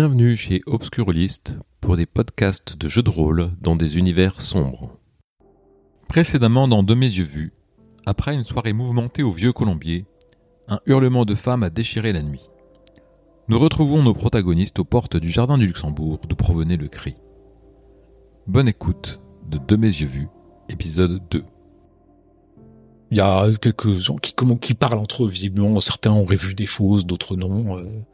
Bienvenue chez Obscurlist pour des podcasts de jeux de rôle dans des univers sombres. Précédemment dans De mes yeux vus, après une soirée mouvementée au Vieux Colombier, un hurlement de femme a déchiré la nuit. Nous retrouvons nos protagonistes aux portes du Jardin du Luxembourg d'où provenait le cri. Bonne écoute de De mes yeux vus, épisode 2. Il y a quelques gens qui, parlent entre eux, visiblement. Certains auraient vu des choses, d'autres non. euh.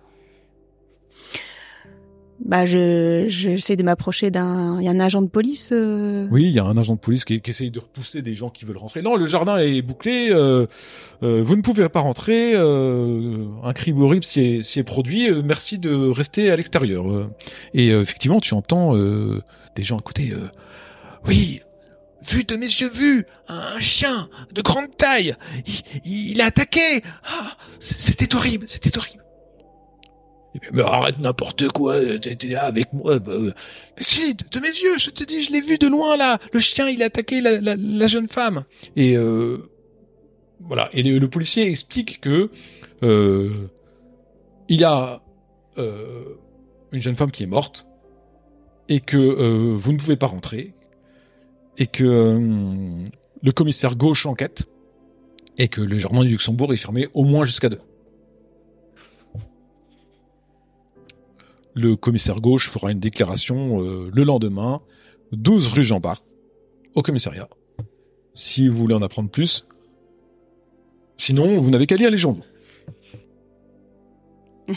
Bah, je j'essaie de m'approcher d'un. Il y a un agent de police. euh, Oui, il y a un agent de police qui, qui essaye de repousser des gens qui veulent rentrer. Non, le jardin est bouclé. euh, euh, vous ne pouvez pas rentrer. un crime horrible s'y est, produit. merci de rester à l'extérieur. Et effectivement, tu entends des gens à côté. euh, oui, vu de mes yeux vus, un chien de grande taille. Il, il a attaqué. Ah, c'était horrible. C'était horrible. Mais arrête n'importe quoi, t'es t'es avec moi. bah, euh. Mais si, de, mes yeux, je te dis, je l'ai vu de loin là. Le chien, il a attaqué la, la, la jeune femme. Et euh, voilà. Et le, policier explique que euh, il a euh, une jeune femme qui est morte et que euh, vous ne pouvez pas rentrer et que euh, le commissaire gauche enquête et que le jardin du Luxembourg est fermé au moins jusqu'à deux. Le commissaire gauche fera une déclaration euh, le lendemain, 12 rue Jean Bart, au commissariat. Si vous voulez en apprendre plus. Sinon, vous n'avez qu'à lire les journaux.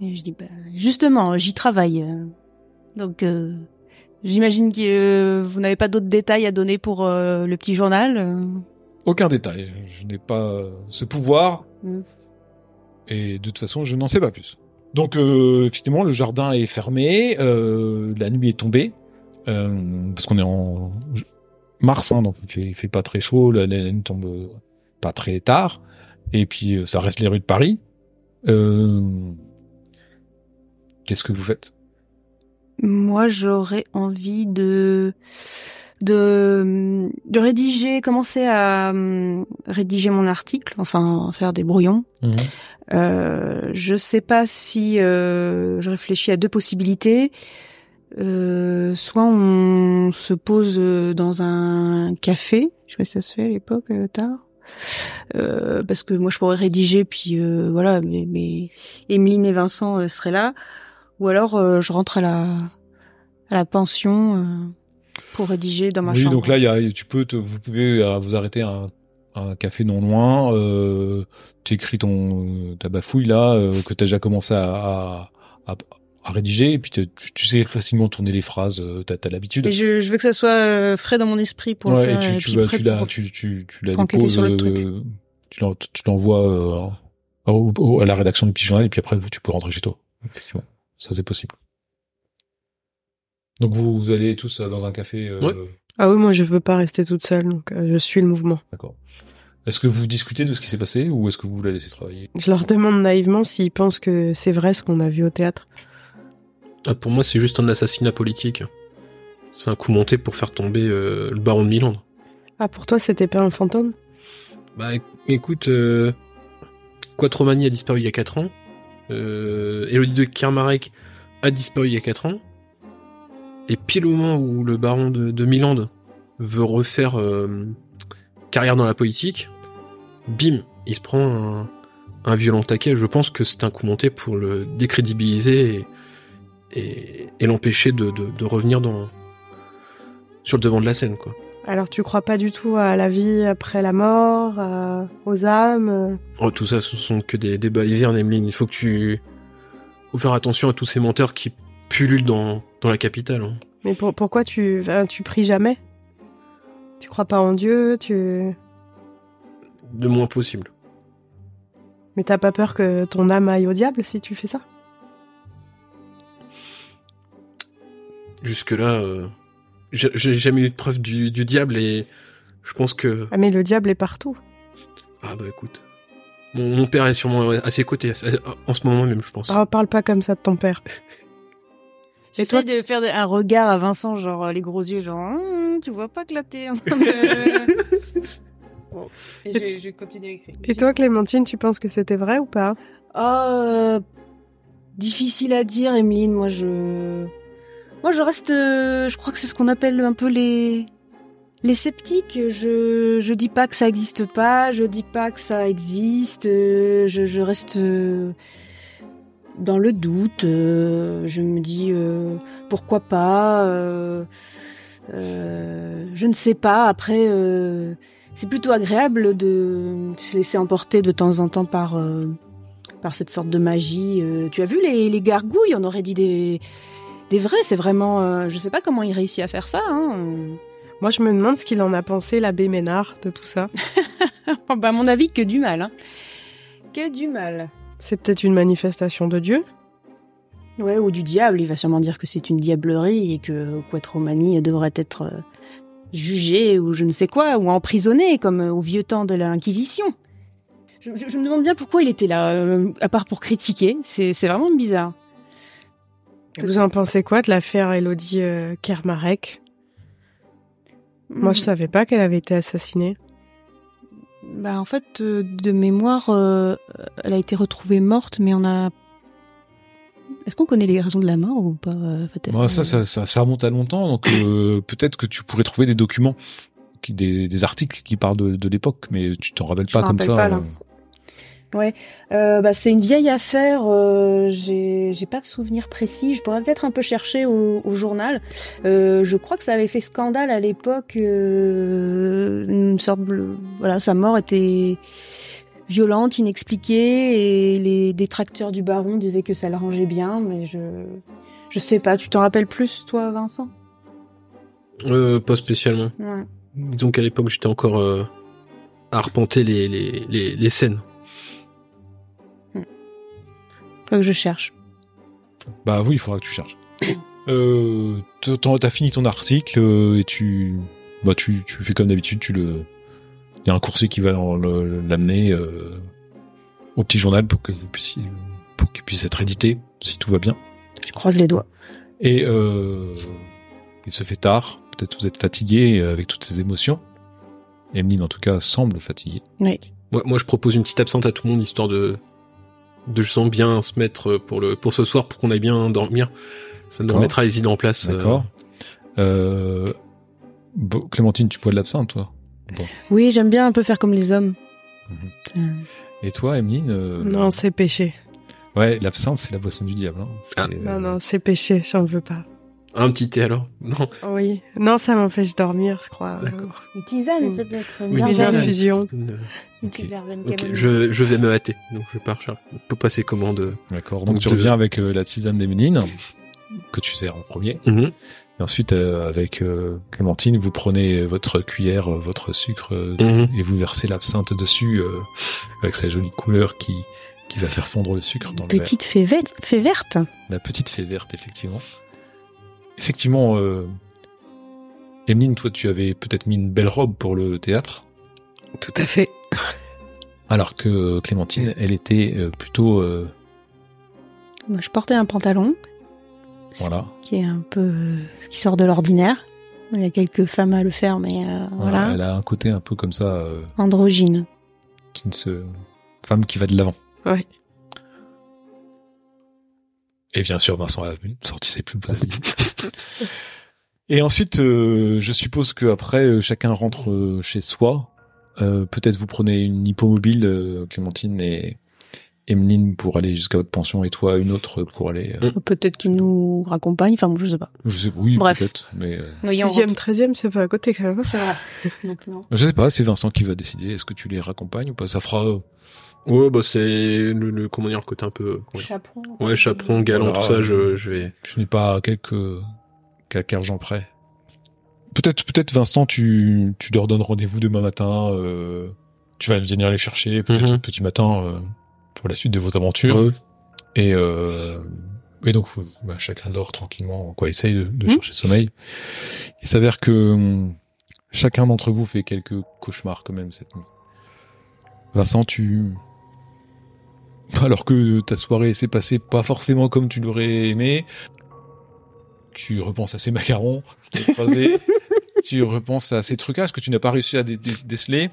Je dis, bah, justement, j'y travaille. euh. Donc, euh, j'imagine que euh, vous n'avez pas d'autres détails à donner pour euh, le petit journal. Aucun détail. Je n'ai pas ce pouvoir. Mm. Et de toute façon, je n'en sais pas plus. Donc, euh, effectivement, le jardin est fermé. euh, la nuit est tombée. euh, parce qu'on est en mars, hein, donc il fait, il fait pas très chaud. La, la nuit tombe pas très tard. Et puis, ça reste les rues de Paris. Qu'est-ce que vous faites? Moi, j'aurais envie de de de rédiger, commencer à rédiger mon article, enfin faire des brouillons. Euh, je sais pas si euh, je réfléchis à deux possibilités. Euh, soit on se pose euh, dans un café, je sais pas si ça se fait à l'époque euh, tard, Euh, parce que moi je pourrais rédiger puis euh, voilà, mais, mais Emeline et Vincent seraient là, ou alors euh, je rentre à la à la pension euh, pour rédiger dans ma oui, chambre. donc là, y a, tu peux, te- vous pouvez vous arrêter à un, un café non loin. Euh, tu écris ton euh, ta bafouille là euh, que tu as déjà commencé à, à, à, à rédiger et puis tu, tu sais facilement tourner les phrases. euh, T'as as, l'habitude. Et je, je veux que ça soit frais dans mon esprit pour Ouais, le faire. et tu, tu, vas- tu, la, pour- tu, tu, tu la pour enquêter déposes, sur le truc. euh, tu l'en- tu l'envoies euh, à la rédaction du petit journal et puis après vous, tu peux rentrer chez toi. Effectivement, ça c'est possible. Donc vous, vous allez tous dans un café. euh, Ouais. Ah oui, moi je veux pas rester toute seule, donc euh, je suis le mouvement. D'accord. Est-ce que vous discutez de ce qui s'est passé ou est-ce que vous la laissez travailler? Je leur demande naïvement s'ils pensent que c'est vrai ce qu'on a vu au théâtre. Ah, pour moi, c'est juste un assassinat politique. C'est un coup monté pour faire tomber euh, le baron de Milan. Ah, pour toi, c'était pas un fantôme? Bah éc- écoute, euh, Quattromani a disparu il y a 4 ans. Euh, Elodie de Kermarek a disparu il y a 4 ans. Et pile au moment où le baron de, de Milan veut refaire euh, carrière dans la politique, bim, il se prend un, un violent taquet. Je pense que c'est un coup monté pour le décrédibiliser et, et, et l'empêcher de, de, de revenir dans sur le devant de la scène, quoi. Alors tu crois pas du tout à la vie après la mort, à- aux âmes euh Oh, tout ça, ce sont que des, des balivernes, Emeline. Il faut que tu... faut faire attention à tous ces menteurs qui pullulent dans, dans la capitale. hein. Mais pour- pourquoi tu, tu pries jamais? Tu crois pas en Dieu Tu Le moins possible. mais t'as pas peur que ton âme aille au diable si tu fais ça? Jusque-là, euh, j'ai jamais eu de preuve du, du diable et je pense que... Ah mais le diable est partout. Ah bah écoute. Mon, mon père est sûrement à ses côtés, en ce moment même, je pense. Oh, parle pas comme ça de ton père. Et J'essaie toi de faire un regard à Vincent, genre euh, les gros yeux, genre Hum, tu vois pas train de. Bon, et je, vais- je vais continuer à écrire. Et toi, Clémentine, tu penses que c'était vrai ou pas? Euh, difficile à dire, Emeline. Moi, je, moi, je reste. euh, je crois que c'est ce qu'on appelle un peu les les sceptiques. Je je dis pas que ça existe pas. Je dis pas que ça existe. euh, Je je reste euh, dans le doute. euh, Je me dis euh, pourquoi pas. euh, je ne sais pas. Après, c'est plutôt agréable de se laisser emporter de temps en temps par par cette sorte de magie. Tu as vu les, les gargouilles? On aurait dit des des vrais. C'est vraiment. je sais pas comment il réussit à faire ça. Hein. Moi, je me demande ce qu'il en a pensé, l'abbé Ménard, de tout ça. bah, à mon avis, que du mal. Hein. Que du mal. C'est peut-être une manifestation de Dieu? Ouais, ou du diable. Il va sûrement dire que c'est une diablerie et que Quattromanie devrait être euh, jugé ou je ne sais quoi, ou emprisonné comme euh, au vieux temps de l'Inquisition. Je, je- je me demande bien pourquoi il était là, euh, à part pour critiquer. C'est vraiment bizarre. Vous en pensez quoi de l'affaire Elodie euh, Kermarek? Moi, je savais pas qu'elle avait été assassinée. Bah en fait, euh, de mémoire, euh, elle a été retrouvée morte, mais on a. Est-ce qu'on connaît les raisons de la mort ou pas euh, peut-être? Bon, ça, ça, ça, ça remonte à longtemps, donc euh, peut-être que tu pourrais trouver des documents, qui, des, des articles qui parlent de, de l'époque, mais tu t'en rappelles Je pas comme rappelle ça. pas, là. Euh. Euh, bah, c'est une vieille affaire. euh, j'ai j'ai pas de souvenir précis. Je pourrais peut-être un peu chercher au, au journal. Euh, je crois que ça avait fait scandale à l'époque. Euh, me semble, voilà, sa mort était violente, inexpliquée, et les détracteurs du baron disaient que ça l'arrangeait bien, mais je je sais pas. Tu t'en rappelles plus, toi, Vincent? Pas spécialement. Ouais. Disons qu'à l'époque, j'étais encore à arpenter les, les, les, les scènes. Faut que je cherche. Bah oui, il faudra que tu cherches. Euh, t'as- fini ton article euh, et tu, bah tu, tu fais comme d'habitude, tu le, il y a un coursier qui va l'amener euh, au petit journal pour qu'il puisse, pour qu'il puisse être édité si tout va bien. Je croise les doigts. Et euh, il se fait tard. Peut-être vous êtes fatigué euh, avec toutes ces émotions. Emeline, en tout cas, semble fatiguée. Oui. Moi, moi, je propose une petite absente à tout le monde, histoire de de je sens bien se mettre pour le pour ce soir, pour qu'on aille bien dormir. Ça nous remettra les idées en place. euh, D'accord. Euh, bon, Clémentine, tu bois de l'absinthe, toi? Oui, j'aime bien un peu faire comme les hommes. Euh, Et toi, Emeline euh, Non, c'est péché. Ouais, l'absinthe, c'est la boisson du diable. Hein. Ah, Non, non, c'est péché, j'en veux pas. Un petit thé alors? Non. Oui. Non, ça m'empêche de dormir, je crois. D'accord. Une tisane, Une- peut-être. Oui, Une une tisane. infusion. Une- Une petite verveine Ok, camomille. je, je vais me hâter. Donc je pars. On peut passer commande. D'accord. Donc, Donc, tu de- reviens avec euh, la tisane d'Emeline, que tu sers en premier. Mhm. Et ensuite, euh, avec euh, Clémentine, vous prenez votre cuillère, euh, votre sucre, euh, Mhm. et vous versez l'absinthe dessus, euh, avec sa jolie couleur qui, qui va faire fondre le sucre dans le verre. Petite fée, verte- fée verte. La petite fée verte, effectivement. Effectivement, euh, Emeline, toi, tu avais peut-être mis une belle robe pour le théâtre, Tout à fait. alors que euh, Clémentine, elle était euh, plutôt, euh, Moi, je portais un pantalon voilà, qui est un peu euh, qui sort de l'ordinaire. Il y a quelques femmes à le faire, mais euh, voilà, voilà, elle a un côté un peu comme ça, euh, androgyne. qui ne se, femme qui va de l'avant. Ouais. Et bien sûr, Vincent a sorti ses plus beaux habits. Et ensuite, euh, je suppose que après, euh, chacun rentre euh, chez soi. Euh, Peut-être vous prenez une hippomobile, Clémentine et Emeline pour aller jusqu'à votre pension, et toi une autre pour aller. euh, Peut-être qu'il nous raccompagne. Enfin, je sais pas. je sais, oui, Bref. peut-être, mais euh, Sixième, treizième, c'est pas à côté quand même. C'est vrai. Donc, non. je sais pas. C'est Vincent qui va décider. Est-ce que tu les raccompagnes ou pas? Ça fera. Euh, Ouais, bah c'est le, le comment dire le côté un peu. dire. Chaperon. Ouais, chaperon, galant, Voilà, tout ça. euh, Je, je vais. Je n'ai pas quelques quelques argent près. Peut-être, peut-être Vincent, tu, tu leur donnes rendez-vous demain matin. euh, tu vas venir les chercher peut-être Mhm. petit matin euh, pour la suite de vos aventures. Ouais. Et euh, et donc bah, chacun dort tranquillement, quoi, essaye de, de Mhm. chercher le sommeil. Il s'avère que chacun d'entre vous fait quelques cauchemars quand même cette nuit. Vincent, tu alors que ta soirée s'est passée pas forcément comme tu l'aurais aimé, tu repenses à ces macarons croisés, tu repenses à ces trucages que tu n'as pas réussi à dé- dé- déceler,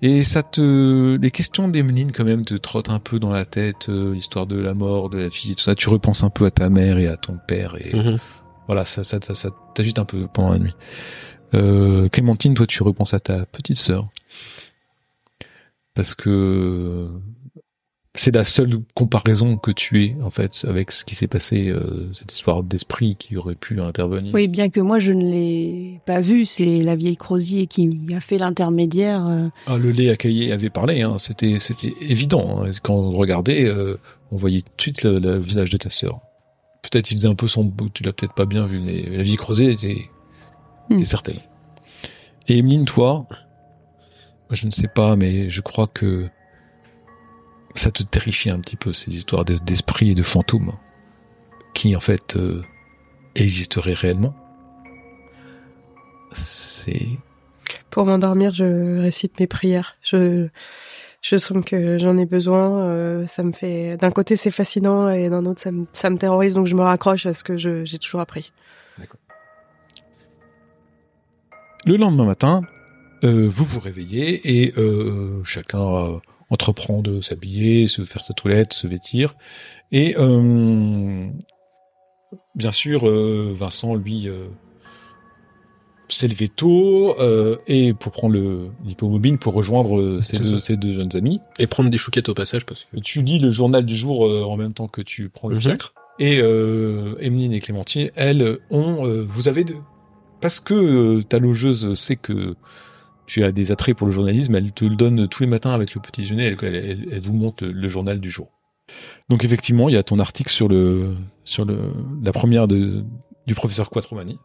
Et ça te, les questions d'Emeline quand même te trottent un peu dans la tête, euh, l'histoire de la mort de la fille, tout ça. Tu repenses un peu à ta mère et à ton père et Mhm. voilà, ça, ça, ça, ça t'agite un peu pendant la nuit. Euh, Clémentine, toi, tu repenses à ta petite sœur parce que c'est la seule comparaison que tu es en fait avec ce qui s'est passé, euh, cette histoire d'esprit qui aurait pu intervenir. Oui, bien que moi je ne l'ai pas vu, c'est la vieille Crosier qui a fait l'intermédiaire. euh. Ah, le lait à cahier avait parlé, hein. c'était c'était évident. hein. Quand on regardait, euh, on voyait tout de suite le, le visage de ta sœur. Peut-être il faisait un peu son bout, tu l'as peut-être pas bien vu, mais la vie creusée était, Hmm. était certaine. Et Emeline, toi, je ne sais pas, mais je crois que ça te terrifie un petit peu ces histoires de- d'esprits et de fantômes qui en fait euh, existeraient réellement? C'est Pour m'endormir, je récite mes prières. Je, je sens que j'en ai besoin. euh, ça me fait, d'un côté c'est fascinant et d'un autre ça me, ça me terrorise, donc je me raccroche à ce que j'ai toujours appris. Le lendemain matin, euh, vous vous réveillez et euh, chacun euh, entreprend de s'habiller, se faire sa toilette, se vêtir. Et euh, bien sûr, euh, Vincent, lui, euh, s'est levé tôt euh, et pour prendre le l'hippomobile pour rejoindre ses, deux, ses deux jeunes amis. Et prendre des chouquettes au passage parce que. Tu lis le journal du jour euh, en même temps que tu prends le Mhm. fiacre. Et euh, Emeline et Clémentine, elles, ont... euh, vous avez de... Parce que euh, ta logeuse sait que tu as des attraits pour le journalisme, elle te le donne tous les matins avec le petit déjeuner, elle, vous montre le journal du jour. Donc effectivement, il y a ton article sur le sur le la première du professeur Quattromani.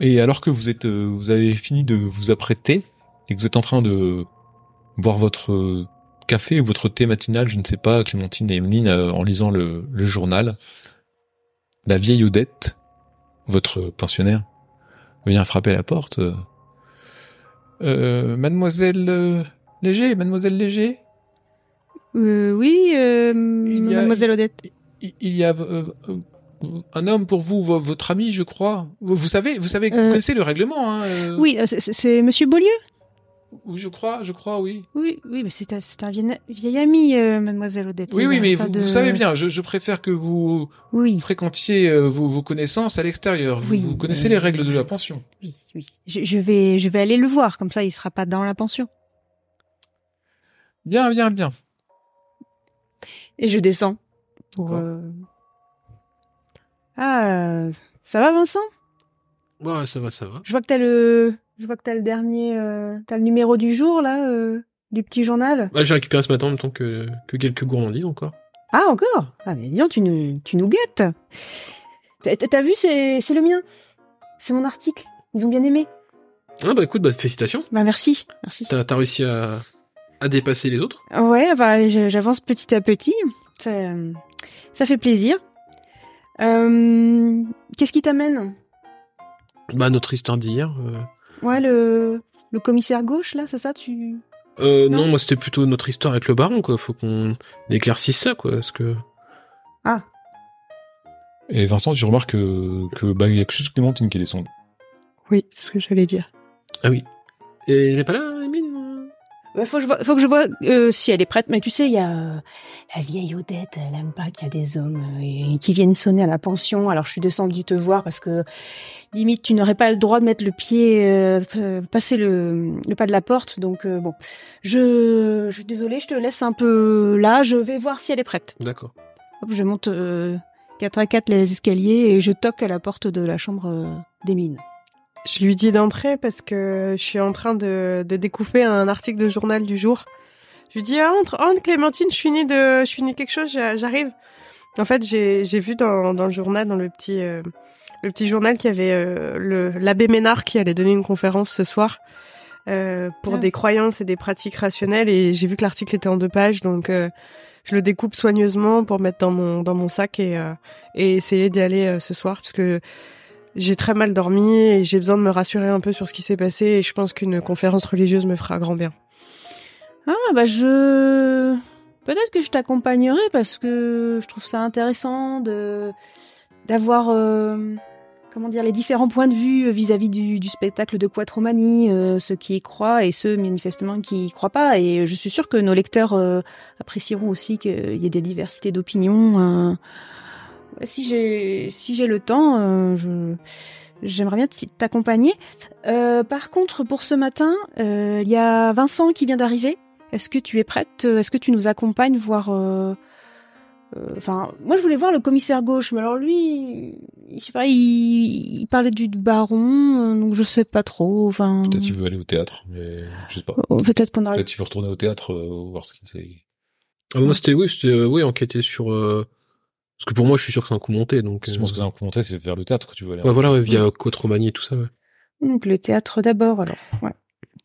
Et alors que vous êtes euh, vous avez fini de vous apprêter et que vous êtes en train de boire votre euh, café ou votre thé matinal, je ne sais pas, Clémentine et Emeline, euh, en lisant le, le journal, la vieille Odette, votre pensionnaire, vient frapper à la porte. Euh, mademoiselle euh, Léger, mademoiselle Léger, Euh, oui, euh, Il y a- Mademoiselle Odette. il il y a euh, un homme pour vous, vo- votre ami, je crois. Vous, vous savez, vous savez, vous Euh, connaissez le règlement, hein Oui, c'est Monsieur Beaulieu? Oui, je crois, je crois, oui. Oui, oui, mais c'est un, c'est un vieil, vieil ami, euh, Mademoiselle Odette. Oui, oui, mais vous, de- vous savez bien, je, je préfère que vous Oui, fréquentiez euh, vos, vos connaissances à l'extérieur. Vous, Oui, vous connaissez euh, les règles de la pension. oui, oui. Je, je vais, je vais aller le voir, comme ça, il sera pas dans la pension. Bien, bien, bien. Et je descends. Pour, euh, Ah, ça va, Vincent? Ouais, ça va, ça va. Je vois que t'as le, je vois que t'as le dernier, euh, t'as le numéro du jour là, euh, du petit journal. Ouais, j'ai récupéré ce matin en même temps que, que quelques gourmandises encore. Ah encore? Ah mais dis donc, tu nous, tu nous guettes. T'as- vu, c'est, c'est le mien. C'est mon article. Ils ont bien aimé. Ah bah écoute, bah félicitations. Bah merci, merci. T'as t'as réussi à, à dépasser les autres? Ouais, bah j'avance petit à petit. Ça, ça fait plaisir. Euh, Qu'est-ce qui t'amène? Bah notre histoire d'hier. euh, Ouais, le, le commissaire gauche là, c'est ça Tu Euh, Non. non, moi c'était plutôt notre histoire avec le baron, quoi. Faut qu'on éclaircisse ça, quoi. Parce que. Et Vincent, tu remarques que, que bah, il y a que juste Clémentine qui est descendue. Oui, c'est ce que j'allais dire. Ah oui. Et elle est pas là, Ouais, faut que je vois, faut que je vois euh, si elle est prête. Mais tu sais, il y a euh, la vieille Odette. Elle aime pas qu'il y a des hommes euh, et- qui viennent sonner à la pension. Alors je suis descendue te voir parce que limite tu n'aurais pas le droit de mettre le pied, euh, passer le, le pas de la porte. Donc euh, bon, je, je suis désolée, je te laisse un peu là. Je vais voir si elle est prête. D'accord. Hop, je monte euh, 4 à 4 les escaliers et je toque à la porte de la chambre euh, des mines. Je lui dis d'entrer parce que je suis en train de, de découper un article de journal du jour. Je lui dis ah, entre, entre Clémentine, je suis née de, je suis née quelque chose, j'a- j'arrive. En fait, j'ai j'ai vu dans, dans le journal, dans le petit euh, le petit journal qu'il y avait euh, le l'abbé Ménard qui allait donner une conférence ce soir euh, pour Ah. des croyances et des pratiques rationnelles et j'ai vu que l'article était en deux pages donc euh, je le découpe soigneusement pour mettre dans mon dans mon sac et euh, et essayer d'y aller ce soir parce que j'ai très mal dormi et j'ai besoin de me rassurer un peu sur ce qui s'est passé et je pense qu'une conférence religieuse me fera grand bien. Ah bah je peut-être que je t'accompagnerai parce que je trouve ça intéressant de d'avoir euh, comment dire les différents points de vue vis-à-vis du, spectacle de Quattromanie, euh, ceux qui y croient et ceux manifestement qui y croient pas. Et je suis sûre que nos lecteurs euh, apprécieront aussi qu'il y ait des diversités d'opinions. Si j'ai si j'ai le temps, je j'aimerais bien t'accompagner. par contre, pour ce matin, il y a Vincent qui vient d'arriver. Est-ce que tu es prête? Est-ce que tu nous accompagnes voir euh, enfin, moi je voulais voir le commissaire gauche, mais alors lui, il, sais pas, il, parlait du baron, euh, donc je sais pas trop. Enfin, peut-être qu'il veut aller au théâtre, mais je sais pas. Oh, peut-être qu'on a. Peut-être qu'il veut retourner au théâtre euh, voir ce qu'il sait. Ah, moi c'était oui, c'était oui enquêter sur. Parce que pour moi, je suis sûr que c'est un coup monté, donc. Je pense que c'est un coup monté, c'est vers le théâtre que tu veux aller. Ouais, voilà, ouais, via Côte Romanie et tout ça. Ouais. Donc le théâtre d'abord, alors. Ouais.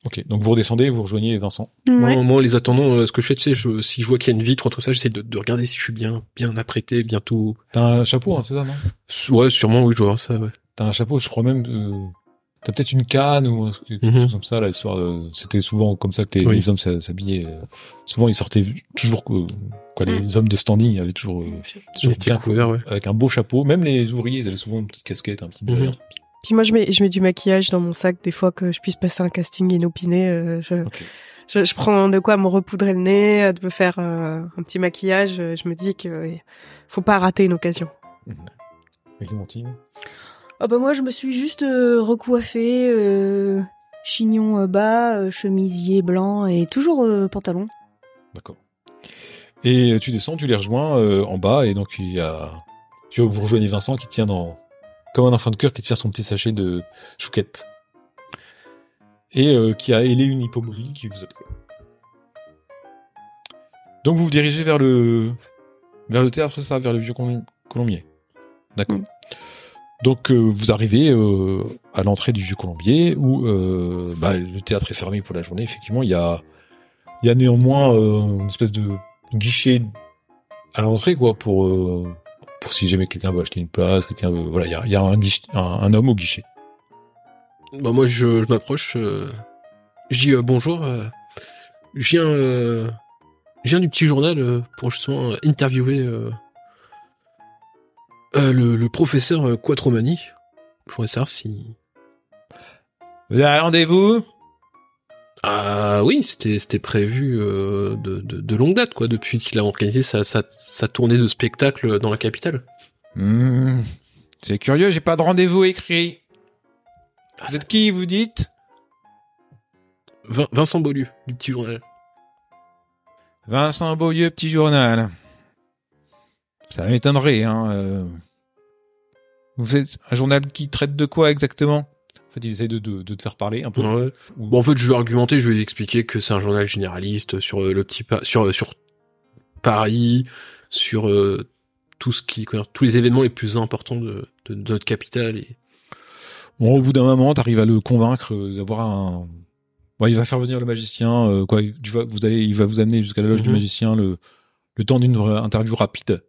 Ok, donc vous redescendez, vous rejoignez Vincent. Moi, moi, en les attendant, euh, ce que je fais, tu sais, je, si je vois qu'il y a une vitre entre ça, j'essaie de, de, regarder si je suis bien, bien apprêté, bientôt. T'as un chapeau, hein, c'est ça, non? Ouais, sûrement, oui, je vois ça, ouais. T'as un chapeau, je crois même. Euh... T'as peut-être une canne ou quelque mhm. chose comme ça, là, histoire de... C'était souvent comme ça que les, les hommes s'habillaient. Euh, souvent, ils sortaient toujours quoi, les mm. hommes de standing, avait toujours, euh, toujours bien couvert, ouais. avec un beau chapeau. Même les ouvriers, ils avaient souvent une petite casquette, un petit mm puis moi, je mets, je mets du maquillage dans mon sac des fois que je puisse passer un casting inopiné. Euh, je, je, je, prends de quoi me repoudrer le nez, euh, de me faire euh, un petit maquillage. Je me dis que faut pas rater une occasion. Avec Clémentine Ah bah moi, je me suis juste recoiffée, chignon bas, chemisier blanc et toujours pantalon. D'accord. Et tu descends, tu les rejoins en bas et donc il y a, tu vous rejoignez Vincent qui tient dans comme un enfant de cœur qui tire son petit sachet de chouquette. Et euh, qui a ailé une hippomobile qui vous attend. Donc vous vous dirigez vers le vers le théâtre, c'est ça, vers le vieux Colombier. D'accord. Donc euh, vous arrivez euh, à l'entrée du vieux Colombier où bah, le théâtre est fermé pour la journée. Effectivement, il y a néanmoins une espèce de guichet à l'entrée quoi pour pour si jamais quelqu'un veut acheter une place, quelqu'un veut, voilà, il y a, un, homme au guichet. Bah moi je, m'approche, euh, je dis euh, bonjour, euh, je euh, je viens du petit journal pour justement interviewer le, le, professeur Quattromani. Je voudrais savoir si. Vous avez rendez-vous? Ah oui, c'était prévu euh, de, de, de, longue date quoi, depuis qu'il a organisé sa, sa, sa, tournée de spectacle dans la capitale. Hmm. c'est curieux, j'ai pas de rendez-vous écrit. Vous êtes qui, vous dites? Vincent Beaulieu, du Petit Journal. Vincent Beaulieu, Petit Journal. Ça m'étonnerait, hein. Euh. Vous êtes un journal qui traite de quoi exactement? Fait, il essaie de, de, de, te faire parler un peu. Bon, en fait, je vais argumenter, je vais expliquer que c'est un journal généraliste sur euh, le petit sur euh, sur Paris, sur euh, tout ce qui tous les événements les plus importants de, de, notre capitale. Et... Bon, au bout d'un moment, t'arrives à le convaincre d'avoir un. Bon, il va faire venir le magicien, quoi. Tu vas, vous allez, il va vous amener jusqu'à la loge du mhm. magicien le le temps d'une interview rapide.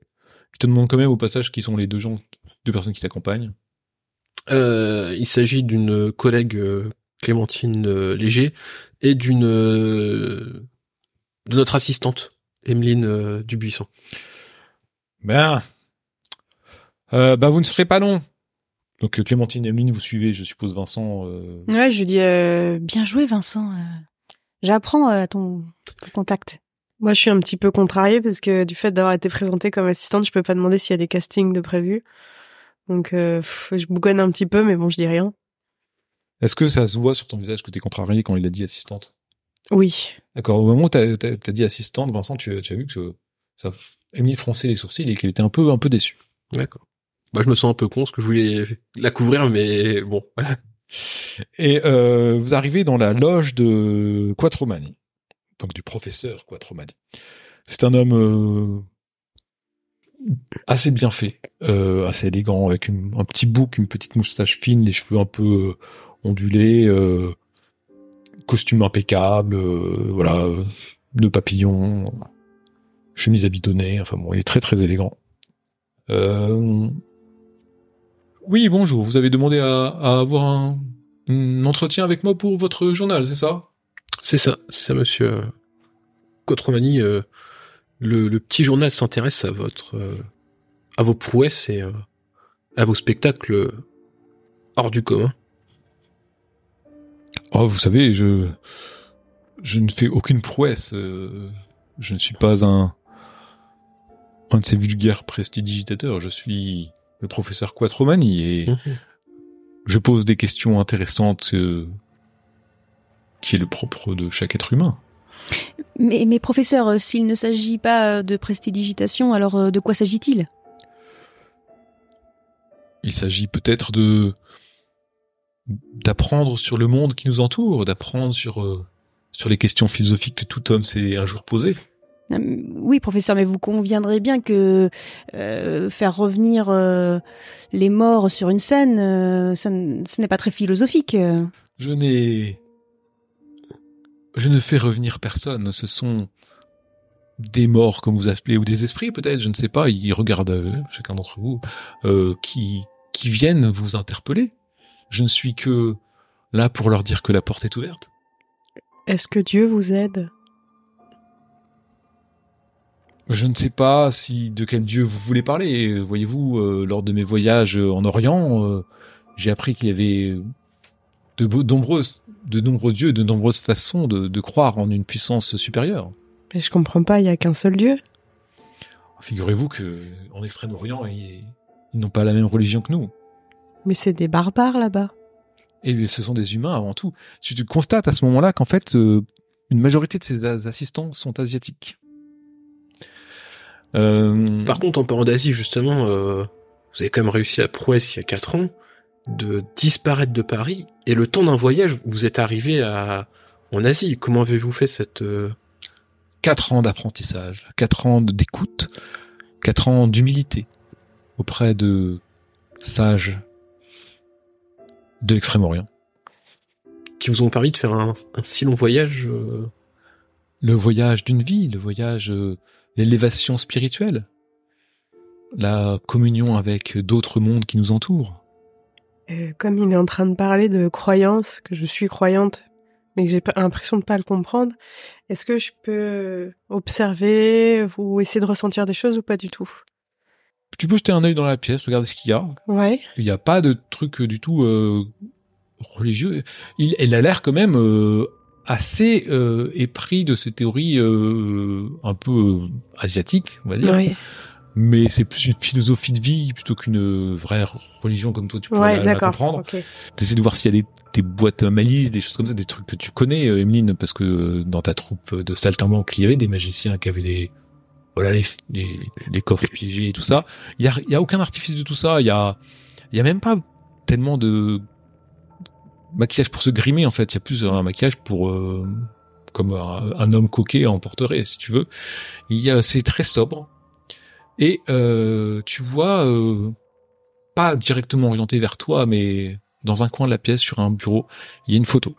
Il te demande quand même au passage qui sont les deux gens, deux personnes qui t'accompagnent. Euh, il s'agit d'une collègue euh, Clémentine euh, Léger et d'une de notre assistante Emeline Dubuisson. Ben, euh, bah vous ne serez pas long. Donc Clémentine et Emeline, vous suivez, je suppose Vincent. Ouais, je dis bien joué Vincent. J'apprends à ton, ton, contact. Moi, je suis un petit peu contrariée parce que du fait d'avoir été présentée comme assistante, je peux pas demander s'il y a des castings de prévus. Donc euh, je bougonne un petit peu, mais bon, je dis rien. Est-ce que ça se voit sur ton visage que t'es contrarié quand il a dit assistante? Oui. D'accord. Au moment où t'as as, dit assistante, Vincent, tu, tu as vu que ça a mis froncer les sourcils et qu'il était un peu un peu déçu. D'accord. Moi, je me sens un peu con parce que je voulais la couvrir, mais bon, voilà. Et euh, vous arrivez dans la loge de Quattromani, donc du professeur Quattromani. C'est un homme euh, assez bien fait, euh, assez élégant, avec un petit bouc, une petite moustache fine, les cheveux un peu euh, ondulés, costume impeccable, voilà, de papillons, chemise à enfin bon, il est très très élégant. Oui, bonjour, vous avez demandé à, avoir un, entretien avec moi pour votre journal, c'est ça? C'est ça, c'est ça, monsieur Cotremani le, le, petit journal s'intéresse à votre euh, à vos prouesses et euh, à vos spectacles hors du commun Oh, vous savez, je je ne fais aucune prouesse. euh, je ne suis pas un un de ces vulgaires prestidigitateurs. Je suis le professeur Quattromani et Mhm. je pose des questions intéressantes euh, qui est le propre de chaque être humain. Mais, mais professeur, euh, s'il ne s'agit pas euh, de prestidigitation, alors euh, de quoi s'agit-il? Il s'agit peut-être de d'apprendre sur le monde qui nous entoure, d'apprendre sur euh, sur les questions philosophiques que tout homme s'est un jour posées. Euh, Oui, professeur, mais vous conviendrez bien que euh, faire revenir euh, les morts sur une scène, ça ce n'est pas très philosophique. Je n'ai je ne fais revenir personne. Ce sont des morts, comme vous appelez, ou des esprits peut-être, je ne sais pas. Ils regardent euh, chacun d'entre vous euh, qui qui viennent vous interpeller. Je ne suis que là pour leur dire que la porte est ouverte. Est-ce que Dieu vous aide? Je ne sais pas si de quel dieu vous voulez parler. Voyez-vous, euh, lors de mes voyages en Orient, euh, j'ai appris qu'il y avait de nombreuses, de nombreux dieux, de nombreuses façons de, de croire en une puissance supérieure. Mais je comprends pas, il y a qu'un seul Dieu. Figurez-vous que en Extrême-Orient, ils, ils n'ont pas la même religion que nous. Mais c'est des barbares là-bas. Et ce sont des humains avant tout. Tu tu constates à ce moment-là qu'en fait, euh, une majorité de ces assistants sont asiatiques. Euh, Par contre, en parlant d'Asie, justement, euh, vous avez quand même réussi la prouesse il y a 4 ans de disparaître de Paris et le temps d'un voyage, vous êtes arrivé à en Asie. Comment avez-vous fait cette euh, quatre ans d'apprentissage, quatre ans d'écoute, quatre ans d'humilité auprès de sages de l'extrême-orient. qui vous ont permis de faire un, un si long voyage euh, Le voyage d'une vie, le voyage, euh, l'élévation spirituelle, la communion avec d'autres mondes qui nous entourent. Euh, comme il est en train de parler de croyance, que je suis croyante, mais que j'ai pas l'impression de pas le comprendre, est-ce que je peux observer ou essayer de ressentir des choses ou pas du tout? Tu peux jeter un œil dans la pièce, regarder ce qu'il y a. Ouais. Il n'y a pas de truc du tout euh, religieux. Il, elle a l'air quand même euh, assez euh, épris de ces théories euh, un peu euh, asiatiques, on va dire. Ouais. Mais c'est plus une philosophie de vie plutôt qu'une vraie religion comme toi tu pourrais Ouais, la, la d'accord. comprendre. Ok. T'essaies de voir s'il y a des, des boîtes à malice, des choses comme ça, des trucs que tu connais, euh, Emeline, parce que euh, dans ta troupe de saltimbanques, il y avait des magiciens qui avaient des voilà les, les, les coffres piégés et tout ça. Il y a, il y a aucun artifice de tout ça. Il y a, il y a même pas tellement de maquillage pour se grimer en fait. Il y a plus un maquillage pour euh, comme un, un homme coquet en porterait, si tu veux. Il y a, c'est très sobre. Et euh, tu vois, euh, pas directement orienté vers toi, mais dans un coin de la pièce, sur un bureau, il y a une photo.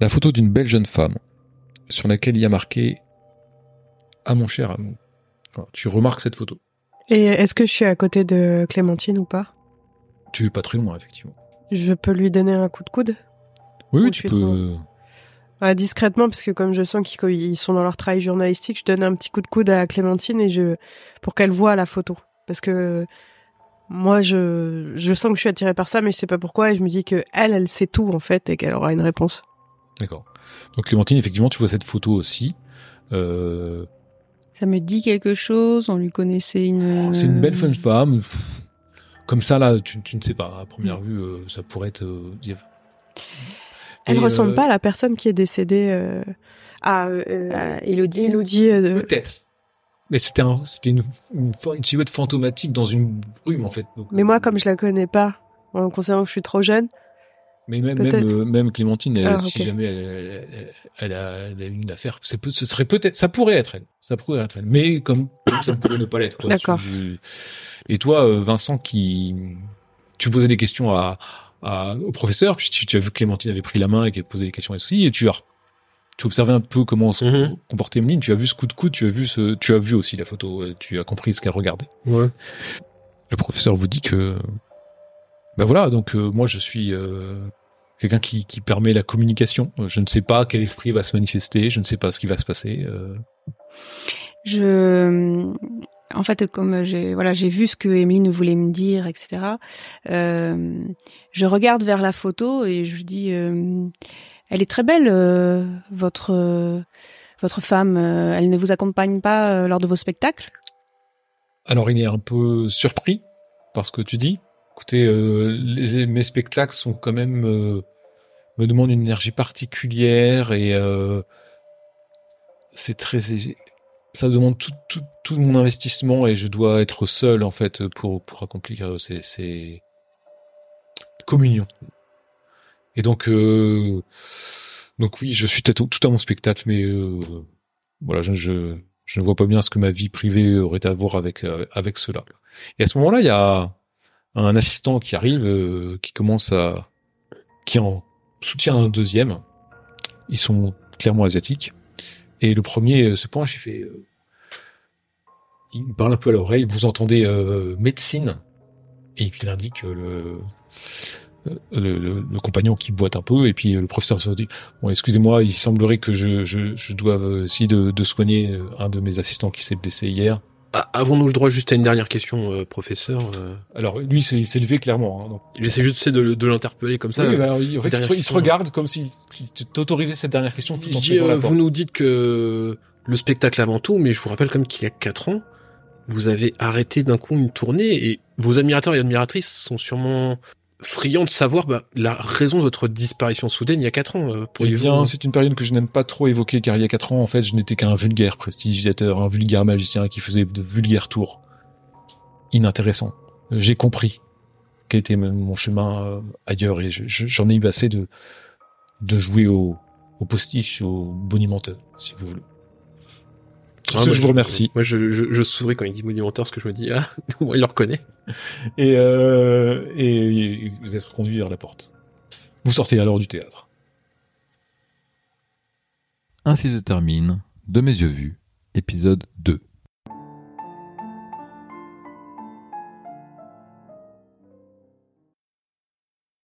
La photo d'une belle jeune femme, sur laquelle il y a marqué « À mon cher amour ». Tu remarques cette photo. Et est-ce que je suis à côté de Clémentine ou pas? Tu es pas très loin, effectivement. Je peux lui donner un coup de coude? Oui, tu peux... Ouais, discrètement, parce que comme je sens qu'ils ils sont dans leur travail journalistique, je donne un petit coup de coude à Clémentine et je pour qu'elle voit la photo. Parce que moi, je, je sens que je suis attirée par ça, mais je sais pas pourquoi, et je me dis que elle, elle sait tout en fait, et qu'elle aura une réponse. D'accord. Donc Clémentine, effectivement, tu vois cette photo aussi. Euh, Ça me dit quelque chose, on lui connaissait une... C'est une belle jeune femme. Comme ça, là, tu, tu ne sais pas. À première vue, euh, ça pourrait être... euh, Elle Et, ressemble euh, pas à la personne qui est décédée euh, à euh, Ah, Elodie. Elodie. euh, Peut-être. Mais c'était un, c'était une, une, une silhouette fantomatique dans une brume en fait. Donc, Mais euh, moi, comme je la connais pas, en considérant que je suis trop jeune, mais même même, euh, même Clémentine, elle, Ah, si jamais elle, elle, elle- elle a, elle a une affaire, c'est peut, ce serait peut-être, ça pourrait être elle, ça pourrait être elle. Mais comme ça ne pourrait ne pas l'être. quoi. D'accord. Tu- Et toi, euh, Vincent, qui tu posais des questions à, à- au professeur, puis tu, tu as vu que Clémentine avait pris la main et qu'elle posait des questions aussi, et tu as tu observais un peu comment se Mhm. comportait Emeline, tu as vu ce coup de coude, tu as vu ce, tu as vu aussi la photo, euh, tu as compris ce qu'elle regardait. Ouais. Le professeur vous dit que, ben voilà, donc euh, moi je suis euh, quelqu'un qui, qui permet la communication. Je ne sais pas quel esprit va se manifester, je ne sais pas ce qui va se passer. euh. Je, en fait, comme j'ai voilà, j'ai vu ce que Emeline voulait me dire, etc. Euh, je regarde vers la photo et je dis, euh, elle est très belle, euh, votre votre femme. elle ne vous accompagne pas lors de vos spectacles? Alors, il est un peu surpris parce que tu dis. Écoutez, mes spectacles sont quand même me demandent une énergie particulière et c'est très ça demande tout, mon investissement et je dois être seul en fait pour, accomplir ces, ces communions. Et donc, euh, donc oui, je suis tout, à mon spectacle, mais euh, voilà, je, ne vois pas bien ce que ma vie privée aurait à voir avec euh, avec cela. Et à ce moment-là, il y a un assistant qui arrive, euh, qui commence à, qui en soutient un deuxième. Ils sont clairement asiatiques. Et le premier se penche, il fait, il parle un peu à l'oreille, vous entendez euh, médecine, et il indique le, le, compagnon qui boite un peu, et puis le professeur se dit, bon, excusez-moi, il semblerait que je, doive essayer de, soigner un de mes assistants qui s'est blessé hier. Ah, avons-nous le droit juste à une dernière question, euh, professeur euh? Alors lui, il s'est levé clairement. Hein, J'essaie juste de, de l'interpeller comme ça. Oui, bah, en fait, il te, regarde comme s'il t'autorisait cette dernière question tout en dis, Vous nous dites que le spectacle avant tout, mais je vous rappelle comme qu'il y a quatre ans, vous avez arrêté d'un coup une tournée et vos admirateurs et admiratrices sont sûrement friands de savoir bah, la raison de votre disparition soudaine il y a quatre ans. Euh, eh bien, c'est une période que je n'aime pas trop évoquer car il y a quatre ans, en fait, je n'étais qu'un vulgaire prestigiateur, un vulgaire magicien qui faisait de vulgaires tours. Inintéressant. J'ai compris quel était mon chemin euh, ailleurs et j'en ai eu assez de, de jouer au, au postiche, au bonimenteur, si vous voulez. Ah, je vous remercie. Moi, je, je, je, souris quand il dit monumenteur, parce que je me dis, ah, il le reconnaît. Et, euh, et vous êtes conduit vers la porte. Vous sortez alors du théâtre. Ainsi se termine De mes yeux vus, épisode 2.